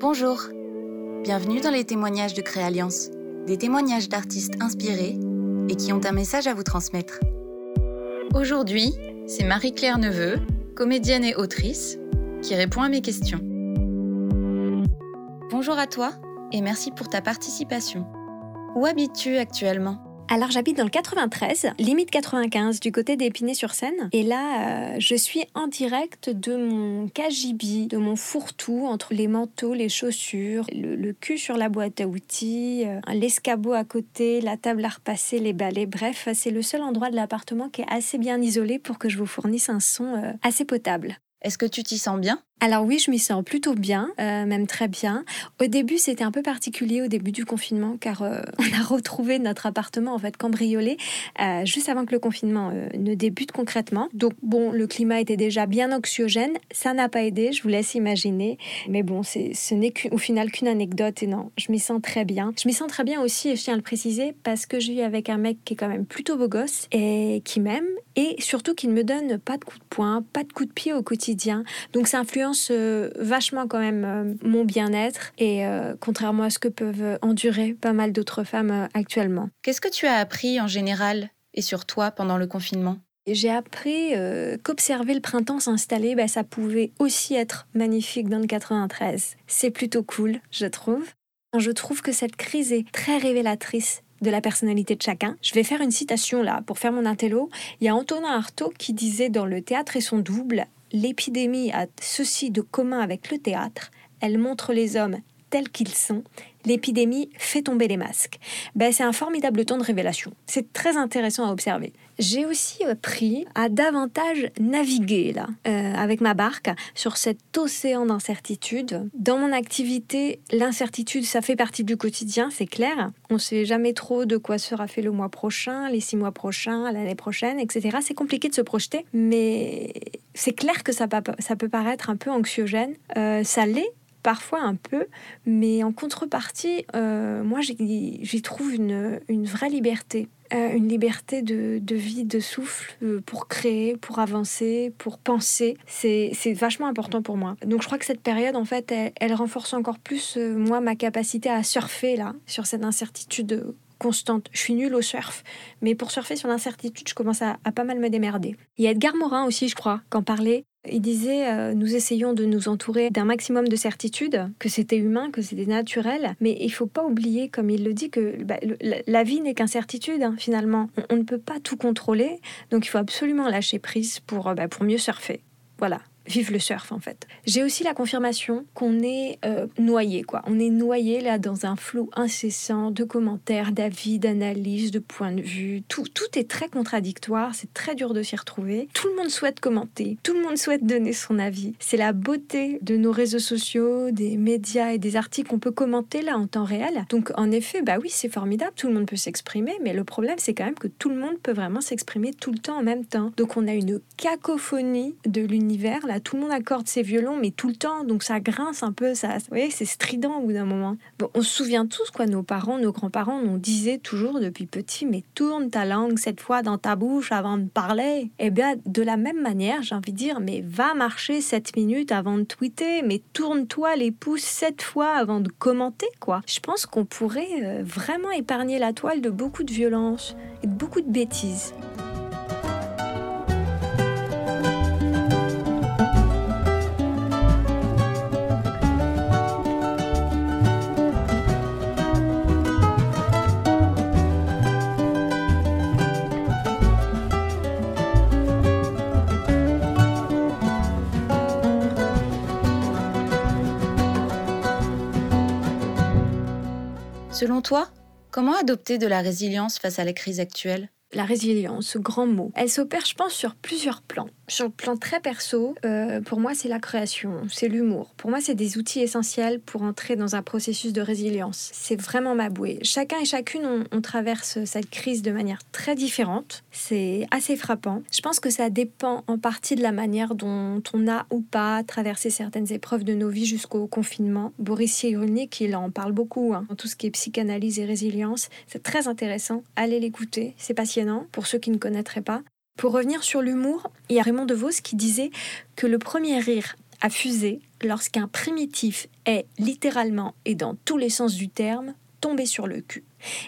Bonjour, bienvenue dans les témoignages de Créalliance, des témoignages d'artistes inspirés et qui ont un message à vous transmettre. Aujourd'hui, c'est Marie-Claire Neveu, comédienne et autrice, qui répond à mes questions. Bonjour à toi et merci pour ta participation. Où habites-tu actuellement? Alors j'habite dans le 93, limite 95 du côté d'Épinay-sur-Seine. Et là, euh, je suis en direct de mon cagibi, de mon fourre-tout entre les manteaux, les chaussures, le, cul sur la boîte à outils, euh, l'escabeau à côté, la table à repasser, les balais. Bref, c'est le seul endroit de l'appartement qui est assez bien isolé pour que je vous fournisse un son euh, assez potable. Est-ce que tu t'y sens bien? Alors oui, je m'y sens plutôt bien, euh, même très bien. Au début, c'était un peu particulier au début du confinement, car euh, on a retrouvé notre appartement en fait cambriolé euh, juste avant que le confinement ne débute concrètement. Donc bon, le climat était déjà bien anxiogène, ça n'a pas aidé, je vous laisse imaginer. Mais bon, ce n'est au final qu'une anecdote et non, je m'y sens très bien. Je m'y sens très bien aussi, et je tiens à le préciser, parce que je vis avec un mec qui est quand même plutôt beau gosse et qui m'aime et surtout qui ne me donne pas de coups de poing, pas de coups de pied au quotidien. Donc ça influence euh, vachement quand même euh, mon bien-être et euh, contrairement à ce que peuvent endurer pas mal d'autres femmes actuellement. Qu'est-ce que tu as appris en général et sur toi pendant le confinement? J'ai appris qu'observer le printemps s'installer, bah, ça pouvait aussi être magnifique dans le 93. C'est plutôt cool, je trouve. Je trouve que cette crise est très révélatrice de la personnalité de chacun. Je vais faire une citation là pour faire mon intello. Il y a Antonin Artaud qui disait dans Le théâtre et son double L'épidémie a ceci de commun avec le théâtre, elle montre les hommes tels qu'ils sont, l'épidémie fait tomber les masques. Ben, c'est un formidable temps de révélation. C'est très intéressant à observer. J'ai aussi appris à davantage naviguer là, euh, avec ma barque sur cet océan d'incertitude. Dans mon activité, l'incertitude, ça fait partie du quotidien, c'est clair. On ne sait jamais trop de quoi sera fait le mois prochain, les six mois prochains, l'année prochaine, etc. C'est compliqué de se projeter, mais c'est clair que ça, ça peut paraître un peu anxiogène. Euh, ça l'est parfois un peu, mais en contrepartie, euh, moi j'y trouve une, vraie liberté. Euh, une liberté de, vie, de souffle euh, pour créer, pour avancer, pour penser. C'est vachement important pour moi. Donc je crois que cette période, en fait, elle, renforce encore plus, moi, ma capacité à surfer là, sur cette incertitude constante. Je suis nulle au surf, mais pour surfer sur l'incertitude, je commence à, pas mal me démerder. Il y a Edgar Morin aussi, je crois, qu'en parlait. Il disait euh, Nous essayons de nous entourer d'un maximum de certitude, que c'était humain, que c'était naturel, mais il faut pas oublier, comme il le dit, que bah, la vie n'est qu'incertitude, hein, finalement. On, ne peut pas tout contrôler, donc il faut absolument lâcher prise pour, euh, bah, pour mieux surfer. Voilà vive le surf en fait. J'ai aussi la confirmation qu'on est euh, noyé quoi. On est noyé là dans un flot incessant de commentaires, d'avis, d'analyses, de points de vue. Tout, tout est très contradictoire, c'est très dur de s'y retrouver. Tout le monde souhaite commenter, tout le monde souhaite donner son avis. C'est la beauté de nos réseaux sociaux, des médias et des articles qu'on peut commenter là en temps réel. Donc en effet, bah oui, c'est formidable, tout le monde peut s'exprimer, mais le problème c'est quand même que tout le monde peut vraiment s'exprimer tout le temps en même temps. Donc on a une cacophonie de l'univers là tout le monde accorde ses violons, mais tout le temps, donc ça grince un peu, ça, vous voyez, c'est strident au bout d'un moment. Bon, on se souvient tous, quoi, nos parents, nos grands-parents nous disaient toujours depuis petit, mais tourne ta langue cette fois dans ta bouche avant de parler. Eh bien, de la même manière, j'ai envie de dire, mais va marcher 7 minutes avant de tweeter, mais tourne-toi les pouces 7 fois avant de commenter, quoi. Je pense qu'on pourrait euh, vraiment épargner la toile de beaucoup de violence et de beaucoup de bêtises. Selon toi, comment adopter de la résilience face à la crise actuelle? La résilience, ce grand mot, elle s'opère, je pense, sur plusieurs plans. Sur le plan très perso, euh, pour moi, c'est la création, c'est l'humour. Pour moi, c'est des outils essentiels pour entrer dans un processus de résilience. C'est vraiment ma bouée. Chacun et chacune, on, traverse cette crise de manière très différente. C'est assez frappant. Je pense que ça dépend en partie de la manière dont on a ou pas traversé certaines épreuves de nos vies jusqu'au confinement. Boris Cyrulnik, il en parle beaucoup hein, tout ce qui est psychanalyse et résilience. C'est très intéressant. Allez l'écouter. C'est passionnant pour ceux qui ne connaîtraient pas. Pour revenir sur l'humour, il y a Raymond DeVos qui disait que le premier rire à fuser lorsqu'un primitif est littéralement et dans tous les sens du terme tombé sur le cul.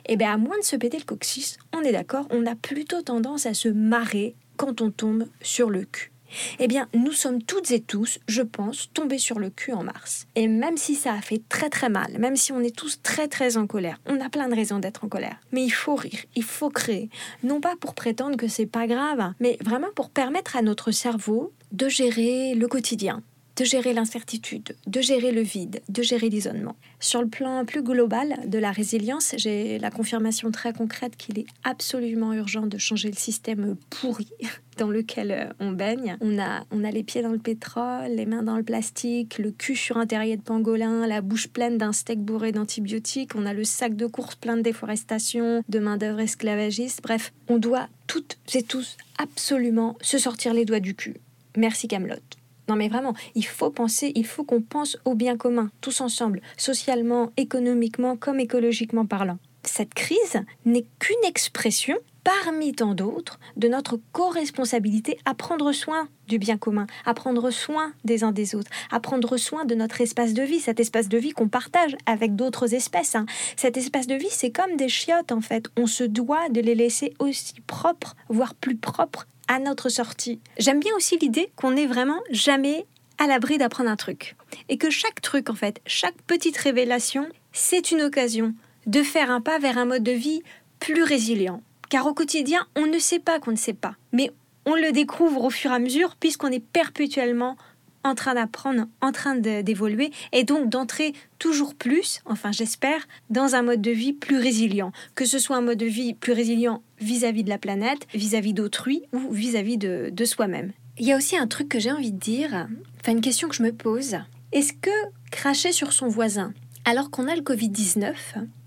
Et eh bien à moins de se péter le coccyx, on est d'accord, on a plutôt tendance à se marrer quand on tombe sur le cul. Eh bien, nous sommes toutes et tous, je pense, tombés sur le cul en mars. Et même si ça a fait très très mal, même si on est tous très très en colère, on a plein de raisons d'être en colère. Mais il faut rire, il faut créer. Non pas pour prétendre que c'est pas grave, mais vraiment pour permettre à notre cerveau de gérer le quotidien, de gérer l'incertitude, de gérer le vide, de gérer l'isolement. Sur le plan plus global de la résilience, j'ai la confirmation très concrète qu'il est absolument urgent de changer le système pourri dans lequel euh, on baigne. On a, on a les pieds dans le pétrole, les mains dans le plastique, le cul sur un terrier de pangolin, la bouche pleine d'un steak bourré d'antibiotiques, on a le sac de course plein de déforestation, de main-d'œuvre esclavagiste. Bref, on doit toutes et tous absolument se sortir les doigts du cul. Merci Camelot. Non mais vraiment, il faut penser, il faut qu'on pense au bien commun, tous ensemble, socialement, économiquement comme écologiquement parlant. Cette crise n'est qu'une expression parmi tant d'autres de notre co-responsabilité à prendre soin du bien commun, à prendre soin des uns des autres, à prendre soin de notre espace de vie, cet espace de vie qu'on partage avec d'autres espèces. Hein. Cet espace de vie, c'est comme des chiottes en fait. On se doit de les laisser aussi propres, voire plus propres à notre sortie. J'aime bien aussi l'idée qu'on n'est vraiment jamais à l'abri d'apprendre un truc. Et que chaque truc, en fait, chaque petite révélation, c'est une occasion de faire un pas vers un mode de vie plus résilient. Car au quotidien, on ne sait pas qu'on ne sait pas. Mais on le découvre au fur et à mesure puisqu'on est perpétuellement en train d'apprendre, en train d'évoluer et donc d'entrer toujours plus, enfin j'espère, dans un mode de vie plus résilient. Que ce soit un mode de vie plus résilient vis-à-vis de la planète, vis-à-vis d'autrui ou vis-à-vis de, de soi-même. Il y a aussi un truc que j'ai envie de dire, enfin une question que je me pose. Est-ce que cracher sur son voisin alors qu'on a le Covid-19,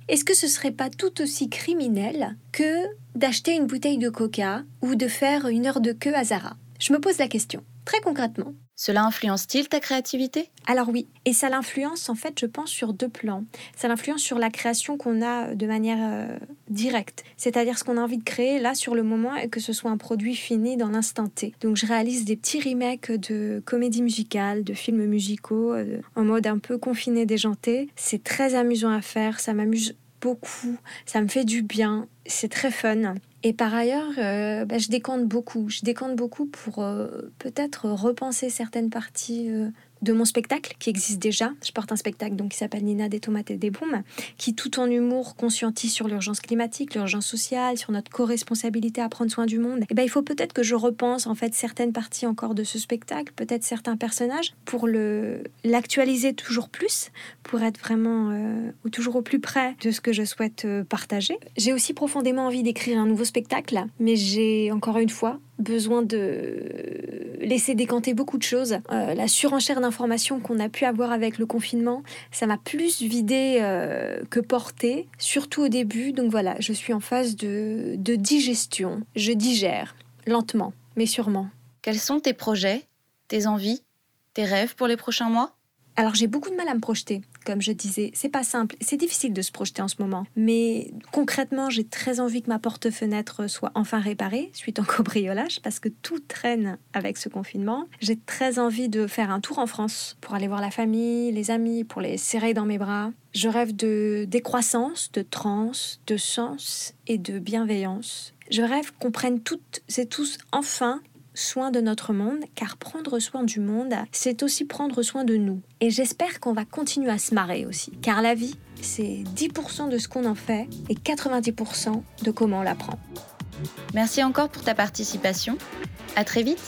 est-ce que ce serait pas tout aussi criminel que d'acheter une bouteille de coca ou de faire une heure de queue à Zara? Je me pose la question. Très concrètement, cela influence-t-il ta créativité? Alors oui, et ça l'influence en fait, je pense, sur deux plans. Ça l'influence sur la création qu'on a de manière euh, directe, c'est-à-dire ce qu'on a envie de créer là sur le moment et que ce soit un produit fini dans l'instant T. Donc je réalise des petits remakes de comédies musicales, de films musicaux, euh, en mode un peu confiné, déjanté. C'est très amusant à faire, ça m'amuse beaucoup, ça me fait du bien, c'est très fun. Et par ailleurs, euh, bah, je décante beaucoup. Je décante beaucoup pour euh, peut-être repenser certaines parties euh, de mon spectacle qui existe déjà. Je porte un spectacle donc qui s'appelle Nina des tomates et des booms, qui tout en humour conscientise sur l'urgence climatique, l'urgence sociale, sur notre co-responsabilité à prendre soin du monde. Et ben il faut peut-être que je repense en fait certaines parties encore de ce spectacle, peut-être certains personnages pour le l'actualiser toujours plus, pour être vraiment euh, ou toujours au plus près de ce que je souhaite euh, partager. J'ai aussi profondément envie d'écrire un nouveau spectacle, mais j'ai encore une fois besoin de laisser décanter beaucoup de choses. Euh, la surenchère d'informations qu'on a pu avoir avec le confinement, ça m'a plus vidé euh, que porté, surtout au début. Donc voilà, je suis en phase de, de digestion. Je digère, lentement, mais sûrement. Quels sont tes projets, tes envies, tes rêves pour les prochains mois? Alors j'ai beaucoup de mal à me projeter, comme je disais. C'est pas simple, c'est difficile de se projeter en ce moment. Mais concrètement, j'ai très envie que ma porte-fenêtre soit enfin réparée suite au cobriolage, parce que tout traîne avec ce confinement. J'ai très envie de faire un tour en France pour aller voir la famille, les amis, pour les serrer dans mes bras. Je rêve de décroissance, de transe, de sens et de bienveillance. Je rêve qu'on prenne toutes et tous enfin soin de notre monde, car prendre soin du monde, c'est aussi prendre soin de nous. Et j'espère qu'on va continuer à se marrer aussi, car la vie, c'est 10% de ce qu'on en fait et 90% de comment on la prend. Merci encore pour ta participation. À très vite.